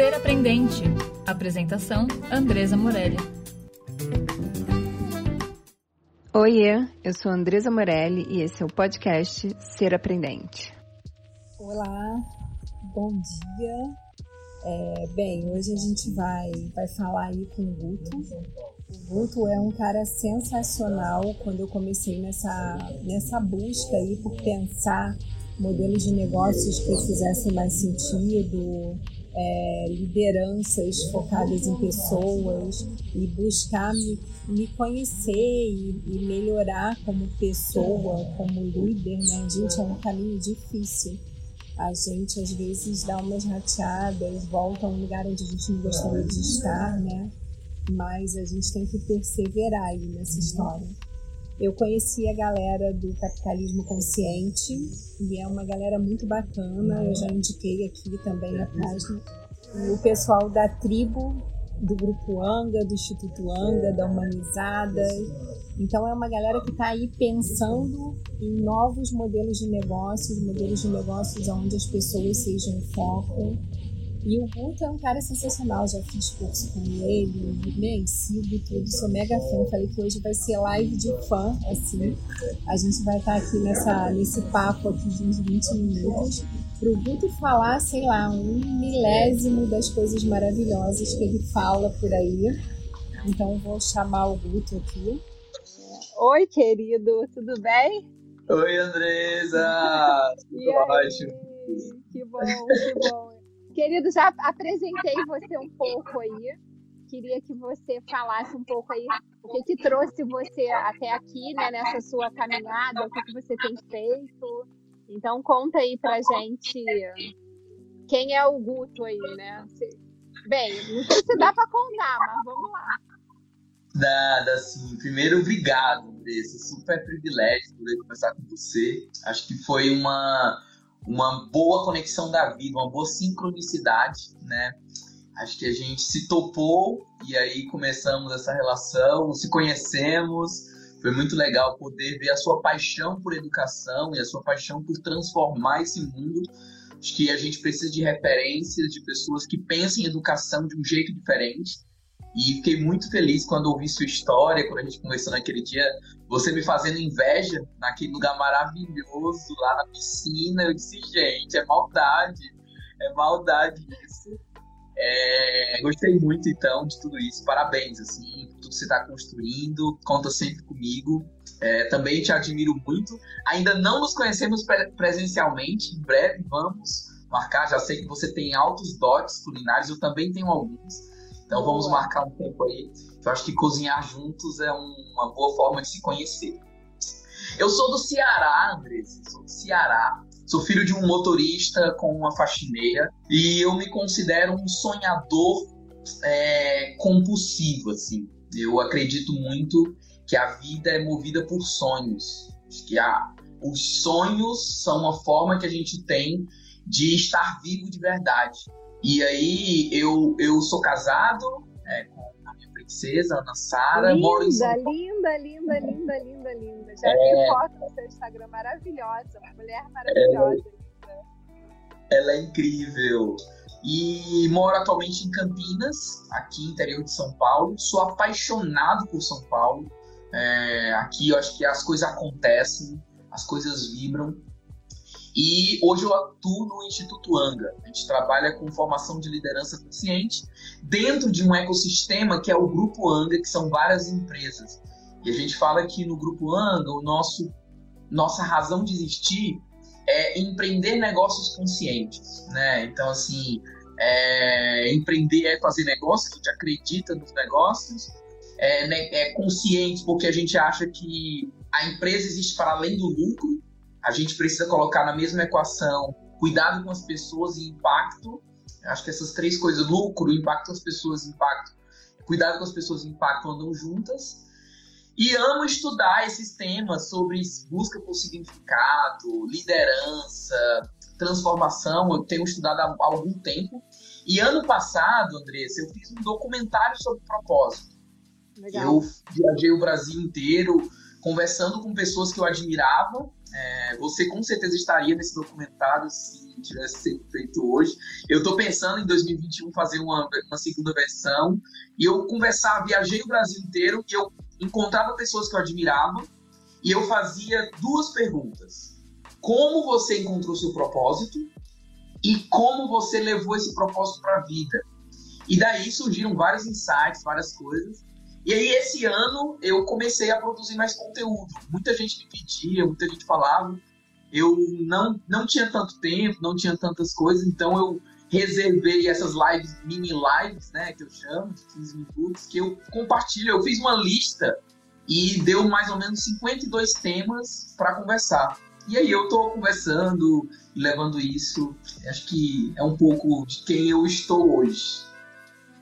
Ser Aprendente. Apresentação: Andresa Morelli. Oiê, eu sou Andresa Morelli e esse é o podcast Ser Aprendente. Olá, bom dia. É, bem, hoje a gente vai, vai falar aí com o Guto. O Guto é um cara sensacional quando eu comecei nessa, nessa busca aí por pensar modelos de negócios que fizessem mais sentido, é, lideranças focadas em pessoas e buscar me, me conhecer e, e, melhorar como pessoa, como líder, né? Gente, é um caminho difícil. A gente às vezes dá umas rateadas, volta a um lugar onde a gente não gostaria de estar, né? Mas a gente tem que perseverar aí nessa história. Eu conheci a galera do Capitalismo Consciente e é uma galera muito bacana. Eu já indiquei aqui também a página. E o pessoal da tribo, do Grupo Anga, do Instituto Anga, da Humanizada. Então é uma galera que está aí pensando em novos modelos de negócios, modelos de negócios onde as pessoas sejam foco e o Guto é um cara sensacional, já fiz curso com ele, bem, sigo tudo, sou mega fã. Falei que hoje vai ser live de fã, assim. A gente vai estar aqui nessa, nesse papo aqui de uns 20 minutos para o Guto falar, sei lá, um milésimo das coisas maravilhosas que ele fala por aí. Então vou chamar o Guto aqui. Oi, querido, tudo bem? Oi, Andresa! Tudo ótimo. Que bom, que bom. Querido, já apresentei você um pouco aí. Queria que você falasse um pouco aí o que, que trouxe você até aqui, né, nessa sua caminhada, o que, que você tem feito. Então conta aí pra gente quem é o Guto aí, né? Bem, não sei se dá para contar, mas vamos lá. Nada, assim, primeiro, obrigado, Andressa. Super privilégio poder conversar com você. Acho que foi uma uma boa conexão da vida, uma boa sincronicidade, né? Acho que a gente se topou e aí começamos essa relação, se conhecemos. Foi muito legal poder ver a sua paixão por educação e a sua paixão por transformar esse mundo. Acho que a gente precisa de referências de pessoas que pensem em educação de um jeito diferente e fiquei muito feliz quando ouvi sua história, quando a gente conversou naquele dia, você me fazendo inveja naquele lugar maravilhoso, lá na piscina. Eu disse, gente, é maldade, é maldade isso. É, gostei muito, então, de tudo isso. Parabéns, assim, tudo que você está construindo. Conta sempre comigo. É, também te admiro muito. Ainda não nos conhecemos presencialmente. Em breve vamos marcar. Já sei que você tem altos dotes culinários. Eu também tenho alguns. Então vamos marcar um tempo aí. Eu acho que cozinhar juntos é um, uma boa forma de se conhecer. Eu sou do Ceará, Andrés. Sou do Ceará. Sou filho de um motorista com uma faxineira e eu me considero um sonhador é, compulsivo, assim. Eu acredito muito que a vida é movida por sonhos. Que a, os sonhos são uma forma que a gente tem de estar vivo de verdade. E aí eu, eu sou casado é, com a minha princesa, Ana Sara. Linda, linda, linda, linda, linda, linda. Já é... vi foto no seu Instagram maravilhosa, uma mulher maravilhosa. É... Ela é incrível. E moro atualmente em Campinas, aqui interior de São Paulo. Sou apaixonado por São Paulo. É, aqui eu acho que as coisas acontecem, as coisas vibram. E hoje eu atuo no Instituto Anga. A gente trabalha com formação de liderança consciente dentro de um ecossistema que é o Grupo Anga, que são várias empresas. E a gente fala que no Grupo Anga, o nosso, nossa razão de existir é empreender negócios conscientes. Né? Então, assim, é, empreender é fazer negócios, a gente acredita nos negócios, é, né, é consciente porque a gente acha que a empresa existe para além do lucro a gente precisa colocar na mesma equação cuidado com as pessoas e impacto. Acho que essas três coisas, lucro, impacto das pessoas, impacto, cuidado com as pessoas e impacto andam juntas. E amo estudar esses temas sobre busca por significado, liderança, transformação. Eu tenho estudado há algum tempo. E ano passado, Andressa, eu fiz um documentário sobre propósito. Legal. Eu viajei o Brasil inteiro conversando com pessoas que eu admirava É, você com certeza estaria nesse documentário se tivesse sido feito hoje. Eu estou pensando em 2021 fazer uma, uma segunda versão e eu conversar, viajei o Brasil inteiro e eu encontrava pessoas que eu admirava e eu fazia duas perguntas: como você encontrou seu propósito e como você levou esse propósito para a vida? E daí surgiram vários insights, várias coisas. E aí, esse ano, eu comecei a produzir mais conteúdo. Muita gente me pedia, muita gente falava. Eu não, não tinha tanto tempo, não tinha tantas coisas, então eu reservei essas lives, mini lives, né, que eu chamo, de 15 minutos, que eu compartilho. Eu fiz uma lista e deu mais ou menos 52 temas para conversar. E aí eu tô conversando e levando isso. Acho que é um pouco de quem eu estou hoje.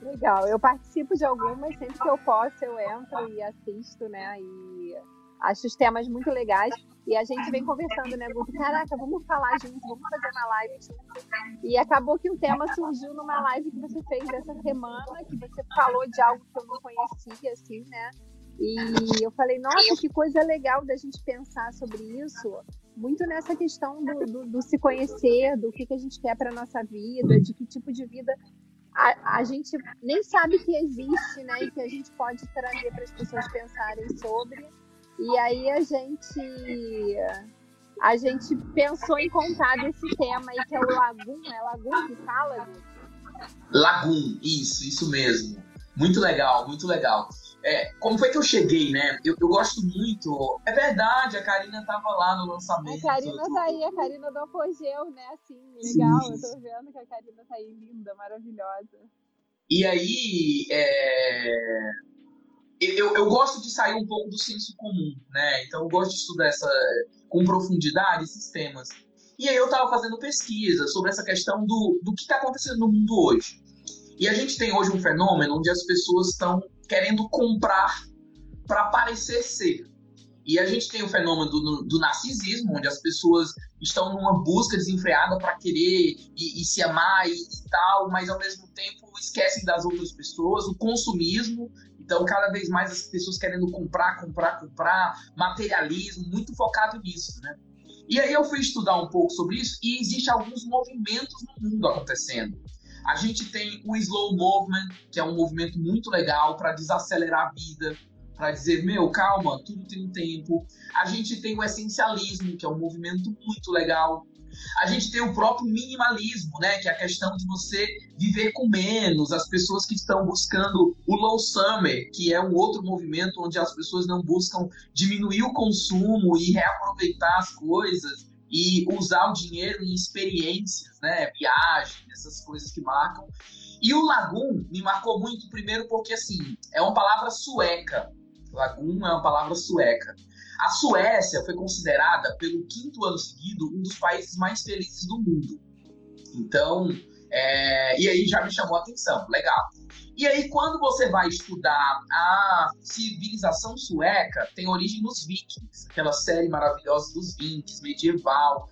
Legal, eu participo de algumas, sempre que eu posso eu entro e assisto, né? E acho os temas muito legais. E a gente vem conversando, né, Guto? Caraca, vamos falar junto, vamos fazer uma live junto. E acabou que o tema surgiu numa live que você fez essa semana, que você falou de algo que eu não conhecia, assim, né? E eu falei, nossa, que coisa legal da gente pensar sobre isso. Muito nessa questão do, do, do se conhecer, do que, que a gente quer para nossa vida, de que tipo de vida a, a, gente nem sabe que existe, né? E que a gente pode trazer para as pessoas pensarem sobre. E aí a gente a gente pensou em contar desse tema aí que é o Lagum, é Lagum que fala? Lagum, isso, isso mesmo. Muito legal, muito legal. É, como foi que eu cheguei, né? Eu, eu, gosto muito. É verdade, a Karina tava lá no lançamento. A Karina tá aí, a Karina do Apogeu, né? Assim, legal. Sim. Eu tô vendo que a Karina tá aí linda, maravilhosa. E aí, é... eu, eu gosto de sair um pouco do senso comum, né? Então eu gosto de estudar essa, com profundidade esses temas. E aí eu tava fazendo pesquisa sobre essa questão do, do que está acontecendo no mundo hoje. E a gente tem hoje um fenômeno onde as pessoas estão querendo comprar para parecer ser. E a gente tem o fenômeno do, do, narcisismo, onde as pessoas estão numa busca desenfreada para querer e, e, se amar e, e, tal, mas ao mesmo tempo esquecem das outras pessoas, o consumismo. Então, cada vez mais as pessoas querendo comprar, comprar, comprar, materialismo, muito focado nisso, né? E aí eu fui estudar um pouco sobre isso e existe alguns movimentos no mundo acontecendo. A gente tem o slow movement, que é um movimento muito legal para desacelerar a vida, para dizer, meu, calma, tudo tem um tempo. A gente tem o essencialismo, que é um movimento muito legal. A gente tem o próprio minimalismo, né, que é a questão de você viver com menos, as pessoas que estão buscando o low summer, que é um outro movimento onde as pessoas não buscam diminuir o consumo e reaproveitar as coisas e usar o dinheiro em experiências, né? Viagem, essas coisas que marcam. E o Lagoon me marcou muito, primeiro, porque assim, é uma palavra sueca. Lagoon é uma palavra sueca. A Suécia foi considerada, pelo quinto ano seguido, um dos países mais felizes do mundo. Então, é... e aí já me chamou a atenção. Legal. E aí, quando você vai estudar a civilização sueca, tem origem nos vikings, aquela série maravilhosa dos vikings, medieval.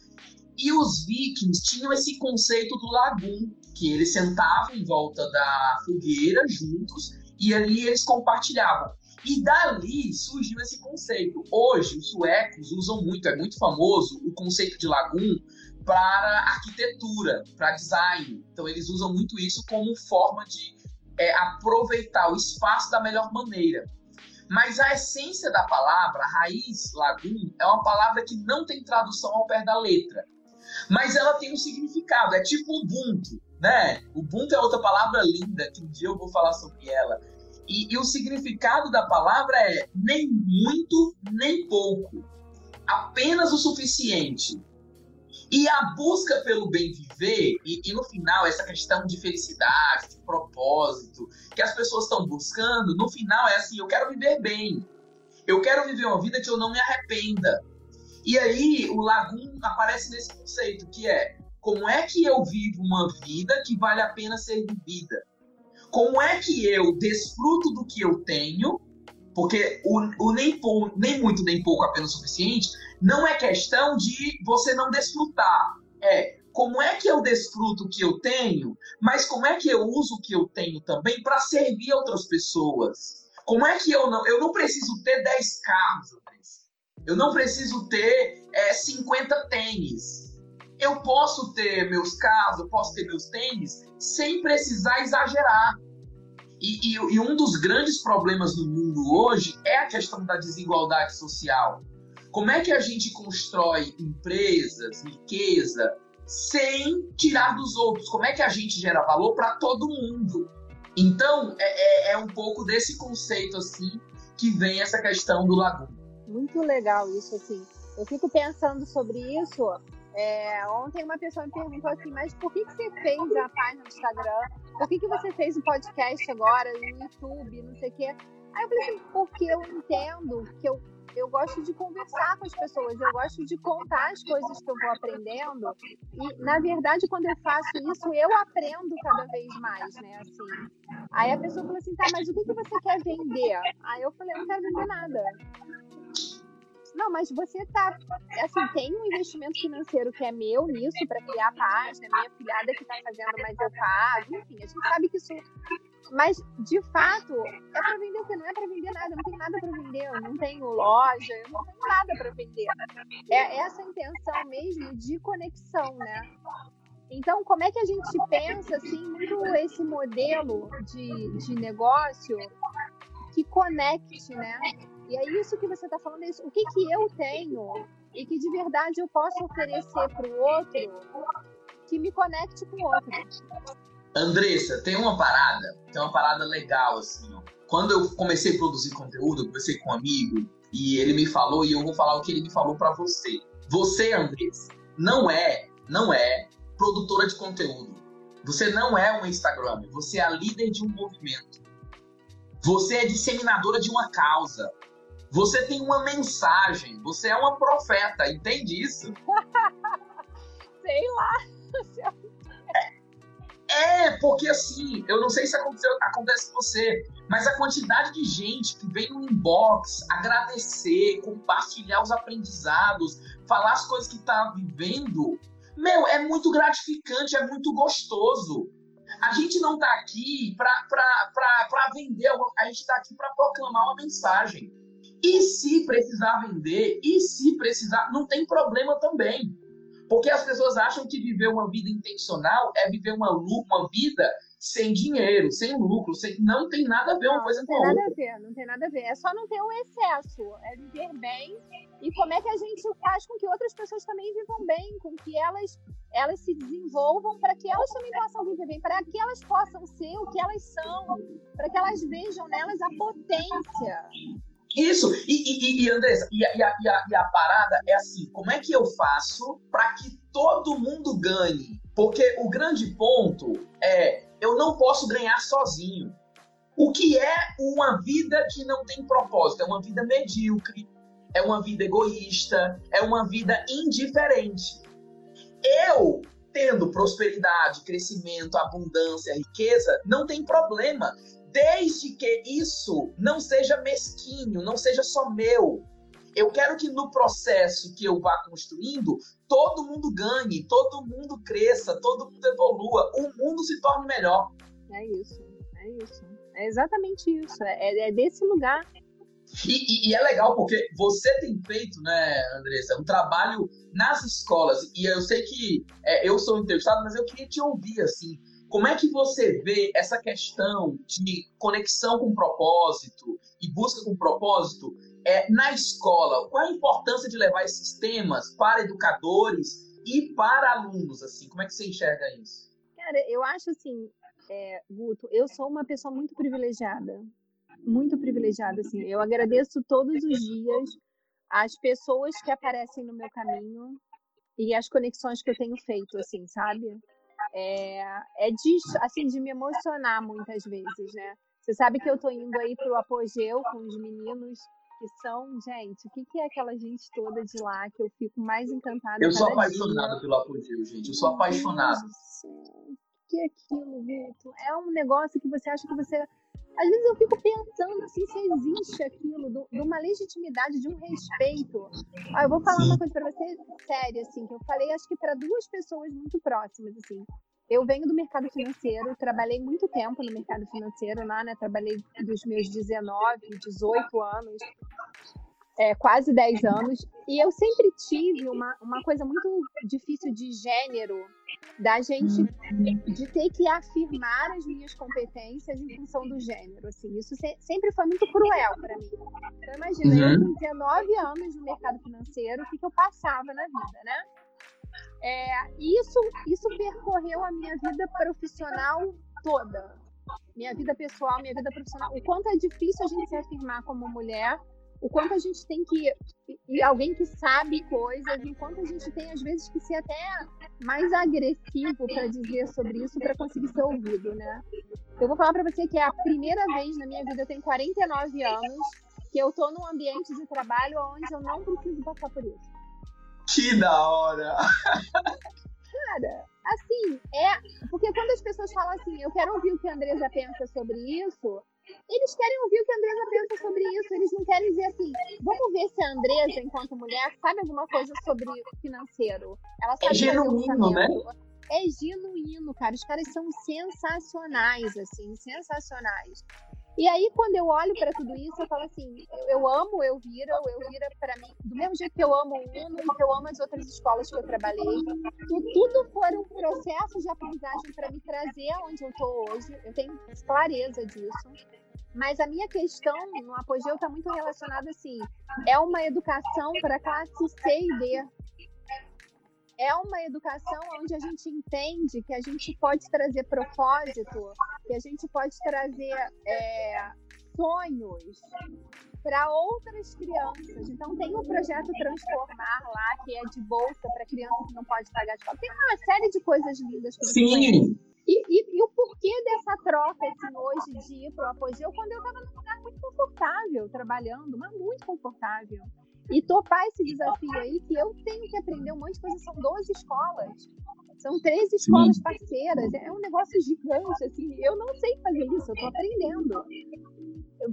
E os vikings tinham esse conceito do lagoon, que eles sentavam em volta da fogueira juntos e ali eles compartilhavam. E dali surgiu esse conceito. Hoje, os suecos usam muito, é muito famoso, o conceito de lagoon para arquitetura, para design. Então, eles usam muito isso como forma de é, aproveitar o espaço da melhor maneira. Mas a essência da palavra, a raiz lagoon, é uma palavra que não tem tradução ao pé da letra. Mas ela tem um significado, é tipo Ubuntu, né? Ubuntu é outra palavra linda, que um dia eu vou falar sobre ela. E, e o significado da palavra é nem muito, nem pouco. Apenas o suficiente. E a busca pelo bem viver, e, e, no final, essa questão de felicidade, de propósito, que as pessoas estão buscando, no final é assim: eu quero viver bem. Eu quero viver uma vida que eu não me arrependa. E aí o Lagum aparece nesse conceito, que é como é que eu vivo uma vida que vale a pena ser vivida? Como é que eu desfruto do que eu tenho porque o, o nem, pou, nem muito nem pouco apenas o suficiente não é questão de você não desfrutar. É como é que eu desfruto o que eu tenho, mas como é que eu uso o que eu tenho também para servir outras pessoas? Como é que eu não. Eu não preciso ter 10 carros, Eu não preciso ter é, 50 tênis. Eu posso ter meus carros, eu posso ter meus tênis sem precisar exagerar. E, e, e, um dos grandes problemas no mundo hoje é a questão da desigualdade social. Como é que a gente constrói empresas, riqueza, sem tirar dos outros? Como é que a gente gera valor para todo mundo? Então, é, é, é, um pouco desse conceito assim que vem essa questão do lagoon. Muito legal isso, assim. Eu fico pensando sobre isso é, ontem uma pessoa me perguntou assim, mas por que, que você fez a página no Instagram? Por que, que você fez um podcast agora no YouTube, não sei o quê? Aí eu falei assim, porque eu entendo que eu, eu gosto de conversar com as pessoas, eu gosto de contar as coisas que eu vou aprendendo. E, na verdade, quando eu faço isso, eu aprendo cada vez mais, né? Assim. Aí a pessoa falou assim, tá, mas o que, que você quer vender? Aí eu falei, eu não quero vender nada. Não, mas você tá. Assim, tem um investimento financeiro que é meu nisso para criar a página, minha filhada que tá fazendo, mas eu pago. Enfim, a gente sabe que isso. Mas, de fato, é para vender o que? Não é para vender nada, eu não tenho nada para vender, eu não tenho loja, eu não tenho nada para vender. É essa intenção mesmo de conexão, né? Então, como é que a gente pensa, assim, muito esse modelo de, de negócio que conecte, né? E é isso que você está falando, é isso. o que, que eu tenho e que de verdade eu posso oferecer para o outro que me conecte com o outro. Andressa, tem uma parada, tem uma parada legal, assim, ó. Quando eu comecei a produzir conteúdo, eu conversei com um amigo e ele me falou, e eu vou falar o que ele me falou para você. Você, Andressa, não é, não é produtora de conteúdo. Você não é um Instagram, você é a líder de um movimento. Você é disseminadora de uma causa. Você tem uma mensagem, você é uma profeta, entende isso? sei lá. É, é, porque assim, eu não sei se acontece com você, mas a quantidade de gente que vem no inbox agradecer, compartilhar os aprendizados, falar as coisas que tá vivendo, meu, é muito gratificante, é muito gostoso. A gente não tá aqui para vender, a gente tá aqui para proclamar uma mensagem. E se precisar vender, e se precisar, não tem problema também. Porque as pessoas acham que viver uma vida intencional é viver uma, uma vida sem dinheiro, sem lucro, sem... não tem nada a ver uma não, coisa com a outra. Não tem nada a ver, não tem nada a ver. É só não ter um excesso, é viver bem. E como é que a gente faz com que outras pessoas também vivam bem, com que elas elas se desenvolvam para que elas também possam viver bem, para que elas possam ser o que elas são, para que elas vejam nelas a potência. Isso, e, e, e Andressa, e, a, e, a, e a parada é assim: como é que eu faço para que todo mundo ganhe? Porque o grande ponto é: eu não posso ganhar sozinho. O que é uma vida que não tem propósito? É uma vida medíocre, é uma vida egoísta, é uma vida indiferente. Eu, tendo prosperidade, crescimento, abundância, riqueza, não tem problema desde que isso não seja mesquinho, não seja só meu. Eu quero que no processo que eu vá construindo, todo mundo ganhe, todo mundo cresça, todo mundo evolua, o mundo se torne melhor. É isso, é isso. É exatamente isso. É, é desse lugar. E, e, e, é legal porque você tem feito, né, Andressa, um trabalho nas escolas. E eu sei que é, eu sou entrevistado, mas eu queria te ouvir, assim, como é que você vê essa questão de conexão com propósito e busca com propósito é, na escola? Qual a importância de levar esses temas para educadores e para alunos? Assim, como é que você enxerga isso? Cara, eu acho assim, é, Guto, eu sou uma pessoa muito privilegiada, muito privilegiada. Assim, eu agradeço todos os dias as pessoas que aparecem no meu caminho e as conexões que eu tenho feito, assim, sabe? É, é de, assim, de me emocionar muitas vezes, né? Você sabe que eu tô indo aí pro apogeu com os meninos que são, gente, o que, que é aquela gente toda de lá que eu fico mais encantada? Eu sou apaixonada dia. pelo apogeu, gente. Eu sou apaixonado. O que é aquilo, Vitor? É um negócio que você acha que você. Às vezes eu fico pensando assim, se existe aquilo, de uma legitimidade, de um respeito. Ah, eu vou falar uma coisa para você séria, assim, que eu falei acho que para duas pessoas muito próximas, assim. Eu venho do mercado financeiro, trabalhei muito tempo no mercado financeiro lá, né? Trabalhei dos meus 19, 18 anos. é, quase 10 anos, e eu sempre tive uma, uma coisa muito difícil de gênero, da gente de ter que afirmar as minhas competências em função do gênero. Assim, isso se, sempre foi muito cruel para mim. Então, imagina, uhum. eu com 19 anos no mercado financeiro, o que, que eu passava na vida, né? É, isso, isso percorreu a minha vida profissional toda. Minha vida pessoal, minha vida profissional. O quanto é difícil a gente se afirmar como mulher o quanto a gente tem que e alguém que sabe coisas, enquanto a gente tem às vezes que ser até mais agressivo para dizer sobre isso para conseguir ser ouvido, né? Eu vou falar para você que é a primeira vez na minha vida, eu tenho 49 anos, que eu tô num ambiente de trabalho onde eu não preciso passar por isso. Que da hora! Cara, assim, é. Porque quando as pessoas falam assim, eu quero ouvir o que a Andresa pensa sobre isso, eles querem ouvir o que a Andresa pensa sobre isso. Eles não querem dizer assim, vamos ver se a Andresa, enquanto mulher, sabe alguma coisa sobre financeiro. Ela sabe é genuíno, né? É genuíno, cara. Os caras são sensacionais, assim, sensacionais. E aí, quando eu olho para tudo isso, eu falo assim: eu, eu amo o Elvira, o Elvira, para mim, do mesmo jeito que eu amo o Uno que eu amo as outras escolas que eu trabalhei, tudo, tudo foram processos de aprendizagem para me trazer onde eu tô hoje. Eu tenho clareza disso. Mas a minha questão no apogeu está muito relacionada assim: é uma educação para classe C e D. É uma educação onde a gente entende que a gente pode trazer propósito, que a gente pode trazer é, sonhos para outras crianças. Então tem o projeto Transformar lá, que é de bolsa para criança que não pode pagar de escola. Tem uma série de coisas lindas que Sim. E, e, e, o porquê dessa troca, assim, hoje de ir pro apogeu, quando eu estava num lugar muito confortável, trabalhando, mas muito confortável. E topar esse desafio aí, que eu tenho que aprender um monte de coisa, são 12 escolas. São três escolas parceiras, é um negócio gigante, assim, eu não sei fazer isso, eu tô aprendendo.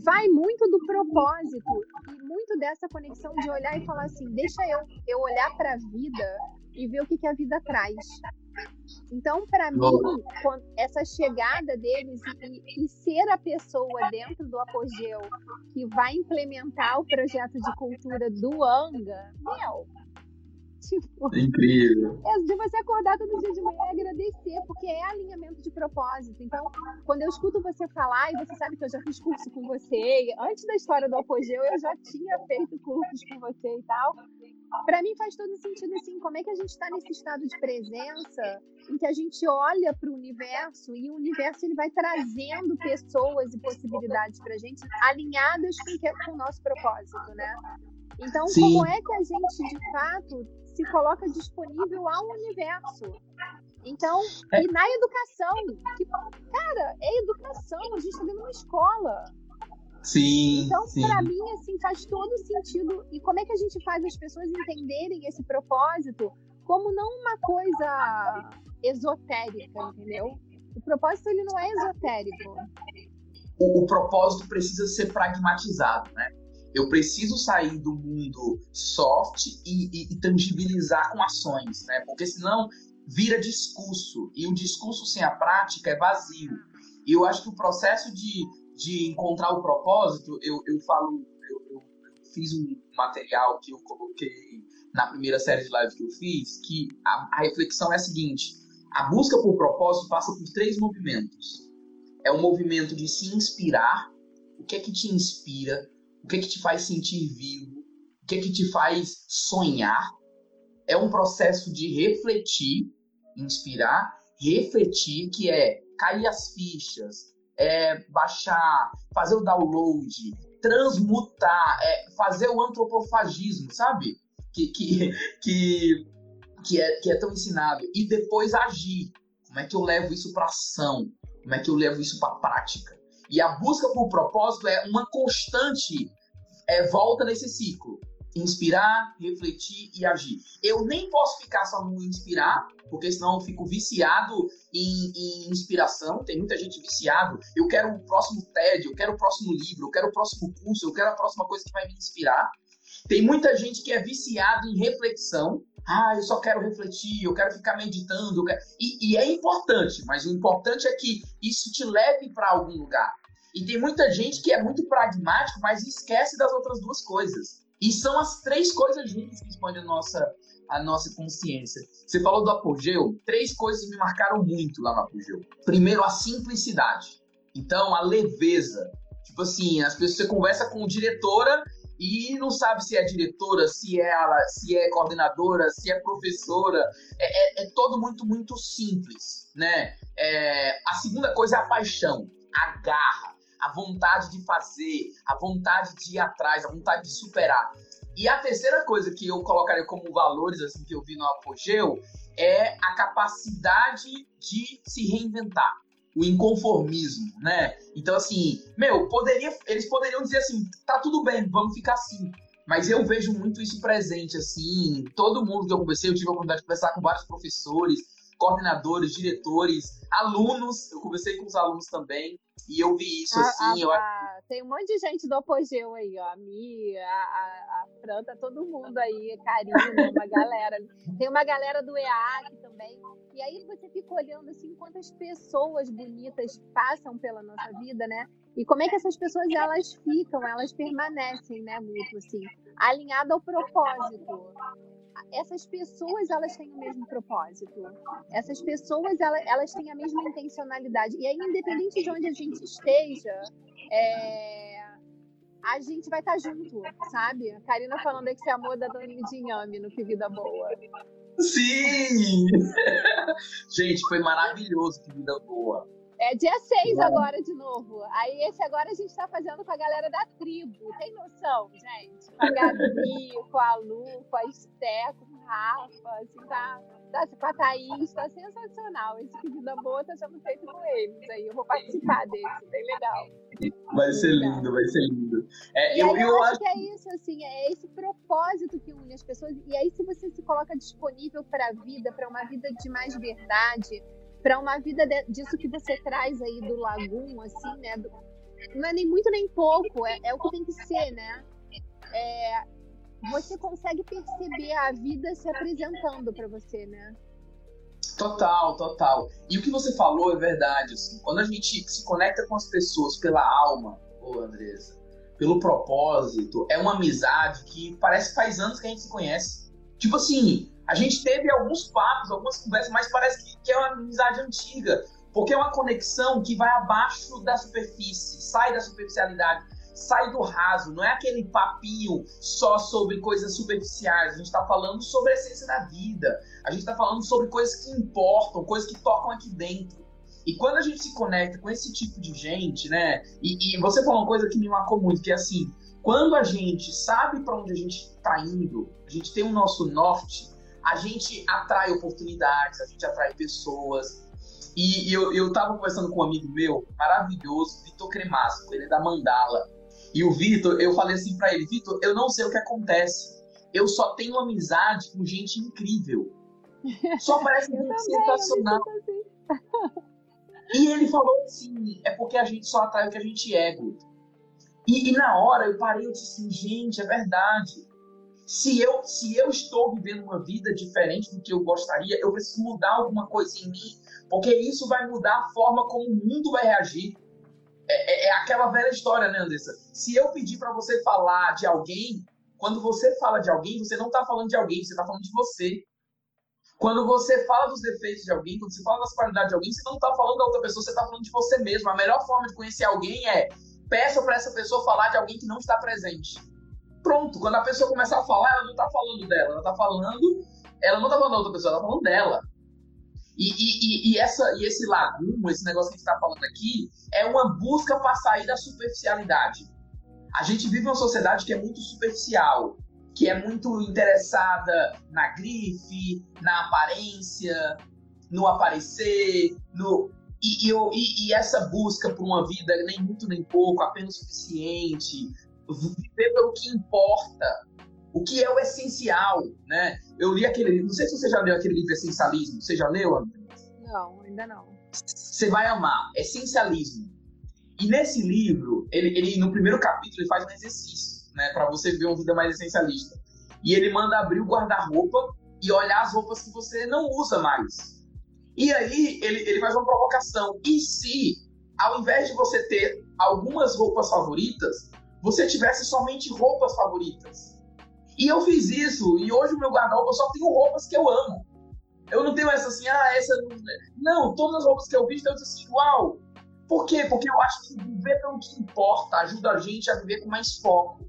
Vai muito do propósito e muito dessa conexão de olhar e falar assim, deixa eu, eu olhar para a vida e ver o que, que a vida traz. Então, para mim, essa chegada deles e, e, ser a pessoa dentro do apogeu que vai implementar o projeto de cultura do Anga, meu, Tipo, Incrível. É de você acordar todo dia de manhã e agradecer, porque é alinhamento de propósito. Então, quando eu escuto você falar, e você sabe que eu já fiz curso com você, antes da história do apogeu, eu já tinha feito cursos com você e tal. Para mim faz todo sentido assim, como é que a gente está nesse estado de presença em que a gente olha para o universo e o universo ele vai trazendo pessoas e possibilidades para a gente alinhadas com, com o nosso propósito, né? Então, Sim. como é que a gente de fato se coloca disponível ao universo. Então, é. e na educação, que, cara, é educação, a gente está dentro de uma escola. Sim. Então, para mim, assim, faz todo sentido. E como é que a gente faz as pessoas entenderem esse propósito como não uma coisa esotérica, entendeu? O propósito ele não é esotérico. O, o propósito precisa ser pragmatizado, né? Eu preciso sair do mundo soft e, e, e tangibilizar com ações, né? Porque senão vira discurso. E o discurso sem a prática é vazio. E eu acho que o processo de, de encontrar o propósito, eu, eu falo, eu, eu, fiz um material que eu coloquei na primeira série de lives que eu fiz, que a, a reflexão é a seguinte: a busca por propósito passa por três movimentos. É o movimento de se inspirar. O que é que te inspira? O que é que te faz sentir vivo, o que é que te faz sonhar. É um processo de refletir, inspirar, refletir, que é cair as fichas, é baixar, fazer o download, transmutar, é fazer o antropofagismo, sabe? Que, que, que, que, é, que é tão ensinado. E depois agir. Como é que eu levo isso para ação? Como é que eu levo isso para prática? E a busca por propósito é uma constante é, volta nesse ciclo. Inspirar, refletir e agir. Eu nem posso ficar só no inspirar, porque senão eu fico viciado em, em inspiração. Tem muita gente viciado. Eu quero o próximo TED, eu quero o próximo livro, eu quero o próximo curso, eu quero a próxima coisa que vai me inspirar. Tem muita gente que é viciado em reflexão. Ah, eu só quero refletir, eu quero ficar meditando. Quero... E, e, é importante, mas o importante é que isso te leve para algum lugar. E tem muita gente que é muito pragmático, mas esquece das outras duas coisas. E são as três coisas juntas que expandem a nossa, a nossa consciência. Você falou do apogeu, três coisas me marcaram muito lá no apogeu. Primeiro, a simplicidade. Então, a leveza. Tipo assim, as pessoas você conversa com diretora e não sabe se é diretora, se é ela, se é coordenadora, se é professora. É, é, é todo muito, muito simples, né? É, a segunda coisa é a paixão, a garra, a vontade de fazer, a vontade de ir atrás, a vontade de superar. E a terceira coisa que eu colocaria como valores, assim, que eu vi no apogeu, é a capacidade de se reinventar o inconformismo, né? Então, assim, meu, poderia, eles poderiam dizer assim, tá tudo bem, vamos ficar assim. Mas eu vejo muito isso presente, assim, todo mundo que eu conversei, eu tive a oportunidade de conversar com vários professores, coordenadores, diretores, alunos, eu conversei com os alunos também, e eu vi isso, assim. A, eu... a, tem um monte de gente do Apogeu aí, ó. A Mi, a, Fran, tá todo mundo aí, Karina, uma galera. Tem uma galera do EAC também. E aí você fica olhando assim quantas pessoas bonitas passam pela nossa vida, né? E como é que essas pessoas elas ficam, elas permanecem, né, muito assim, alinhada ao propósito essas pessoas elas têm o mesmo propósito. Essas pessoas elas, elas têm a mesma intencionalidade. E aí, independente de onde a gente esteja, é, a gente vai estar junto, sabe? A Karina falando que você amou da Doninha de Inhame no Que Vida Boa. Sim! gente, foi maravilhoso Que Vida Boa. É dia 6 agora de novo. Aí esse agora a gente tá fazendo com a galera da tribo. Tem noção, gente? Com a Gabi, com a Lu, com a Esté, com o Rafa, assim, tá, tá com a Thaís, tá sensacional. Esse vida boa tá sendo feito com eles. Aí eu vou participar desse, bem legal. Vai ser lindo, vai ser lindo. É, eu, eu, eu, acho que é isso, assim, é esse propósito que une as pessoas. E aí, se você se coloca disponível para a vida, para uma vida de mais verdade, para uma vida de, disso que você traz aí do Lagum, assim, né? Do, não é nem muito nem pouco, é, é o que tem que ser, né? É, você consegue perceber a vida se apresentando para você, né? Total, total. E o que você falou é verdade. Assim, quando a gente se conecta com as pessoas pela alma, ô Andresa, pelo propósito, é uma amizade que parece que faz anos que a gente se conhece. Tipo assim, a gente teve alguns papos, algumas conversas, mas parece que, que é uma amizade antiga, porque é uma conexão que vai abaixo da superfície, sai da superficialidade, sai do raso, não é aquele papinho só sobre coisas superficiais, a gente está falando sobre a essência da vida, a gente está falando sobre coisas que importam, coisas que tocam aqui dentro. E quando a gente se conecta com esse tipo de gente, né? E, e você falou uma coisa que me marcou muito, que é assim, quando a gente sabe para onde a gente está indo, a gente tem o nosso norte, a gente atrai oportunidades, a gente atrai pessoas. E, eu, eu tava conversando com um amigo meu, maravilhoso, Vitor Cremasco, ele é da Mandala. E o Vitor, eu falei assim para ele, Vitor, eu não sei o que acontece. Eu só tenho amizade com gente incrível. Só parece muito sensacional. Assim. E ele falou assim, é porque a gente só atrai o que a gente é, Guto. E, e, na hora eu parei e disse assim, gente, é verdade. Se eu, se eu estou vivendo uma vida diferente do que eu gostaria, eu preciso mudar alguma coisa em mim, porque isso vai mudar a forma como o mundo vai reagir. É, é, é aquela velha história, né, Andressa? Se eu pedir para você falar de alguém, quando você fala de alguém, você não está falando de alguém, você está falando de você. Quando você fala dos defeitos de alguém, quando você fala das qualidades de alguém, você não está falando da outra pessoa, você está falando de você mesmo. A melhor forma de conhecer alguém é peça para essa pessoa falar de alguém que não está presente. Pronto, quando a pessoa começar a falar, ela não tá falando dela, ela tá falando. Ela não tá falando da outra pessoa, ela tá falando dela. E, e, e, essa, e esse lagumo, esse negócio que a gente está falando aqui, é uma busca para sair da superficialidade. A gente vive uma sociedade que é muito superficial, que é muito interessada na grife, na aparência, no aparecer, no. E, e, e essa busca por uma vida nem muito nem pouco, apenas suficiente, viver pelo que importa, o que é o essencial, né? Eu li aquele livro, não sei se você já leu aquele livro Essencialismo, você já leu, André? Não, ainda não. Você vai amar, Essencialismo. E nesse livro, ele, ele no primeiro capítulo, ele faz um exercício, né, para você ver uma vida mais essencialista. E ele manda abrir o guarda-roupa e olhar as roupas que você não usa mais. E aí ele, ele faz uma provocação. E se, ao invés de você ter algumas roupas favoritas, você tivesse somente roupas favoritas. E eu fiz isso, e hoje o meu guarda-roupa só tenho roupas que eu amo. Eu não tenho essa assim, ah, essa. Não, todas as roupas que eu visto, eu disse assim, uau! Por quê? Porque eu acho que viver pelo que importa ajuda a gente a viver com mais foco.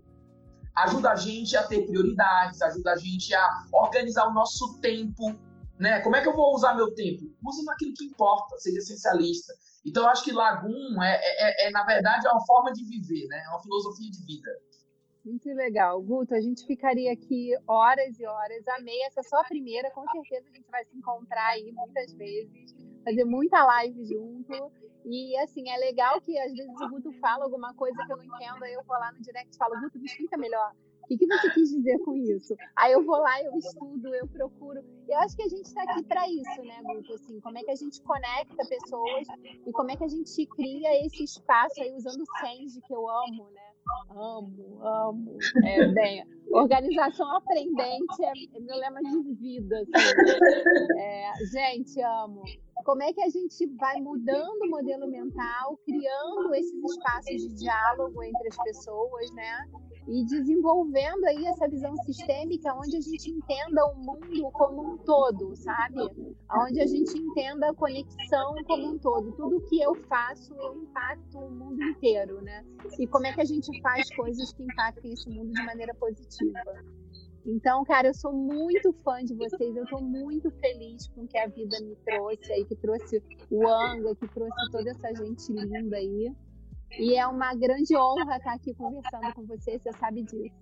Ajuda a gente a ter prioridades, ajuda a gente a organizar o nosso tempo. Né? Como é que eu vou usar meu tempo? Use naquilo que importa, seja essencialista. Então, acho que Lagum é, é, é, na verdade, é uma forma de viver, né? É uma filosofia de vida. Muito legal. Guto, a gente ficaria aqui horas e horas. Amei essa só a primeira. Com certeza a gente vai se encontrar aí muitas vezes, fazer muita live junto. E assim, é legal que às vezes o Guto fala alguma coisa que eu não entendo, aí eu vou lá no direct e falo, Guto, me explica melhor. O que, que você quis dizer com isso? Aí eu vou lá, eu estudo, eu procuro. Eu acho que a gente está aqui para isso, né, Guto? Assim, como é que a gente conecta pessoas e como é que a gente cria esse espaço aí usando o Senge que eu amo, né? Amo, amo. É, bem, organização aprendente é, é meu lema de vida. Assim. É, gente, amo. Como é que a gente vai mudando o modelo mental, criando esses espaços de diálogo entre as pessoas, né? E desenvolvendo aí essa visão sistêmica onde a gente entenda o mundo como um todo, sabe? Onde a gente entenda a conexão como um todo. Tudo que eu faço, eu impacto o mundo inteiro, né? E como é que a gente faz coisas que impactem esse mundo de maneira positiva. Então, cara, eu sou muito fã de vocês, eu estou muito feliz com o que a vida me trouxe aí, que trouxe o Anga, que trouxe toda essa gente linda aí. E é uma grande honra estar aqui conversando com você, você sabe disso.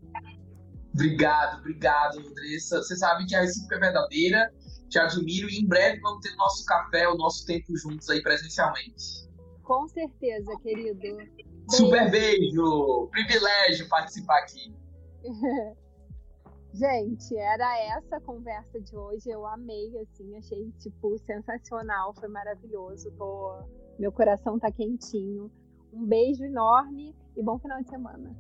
Obrigado, obrigado, Andressa. Você sabe que a recíproca é verdadeira, te admiro e em breve vamos ter nosso café, o nosso tempo juntos aí presencialmente. Com certeza, querido. Beijo. Super beijo, privilégio participar aqui. Gente, era essa a conversa de hoje. Eu amei, assim, achei, tipo, sensacional, foi maravilhoso. Tô... Meu coração tá quentinho. Um beijo enorme e bom final de semana.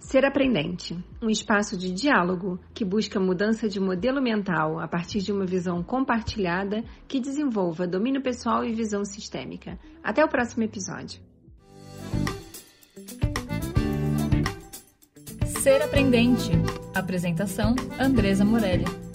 Ser Aprendente, um espaço de diálogo que busca mudança de modelo mental a partir de uma visão compartilhada que desenvolva domínio pessoal e visão sistêmica. Até o próximo episódio. Ser Aprendente. Apresentação: Andresa Morelli.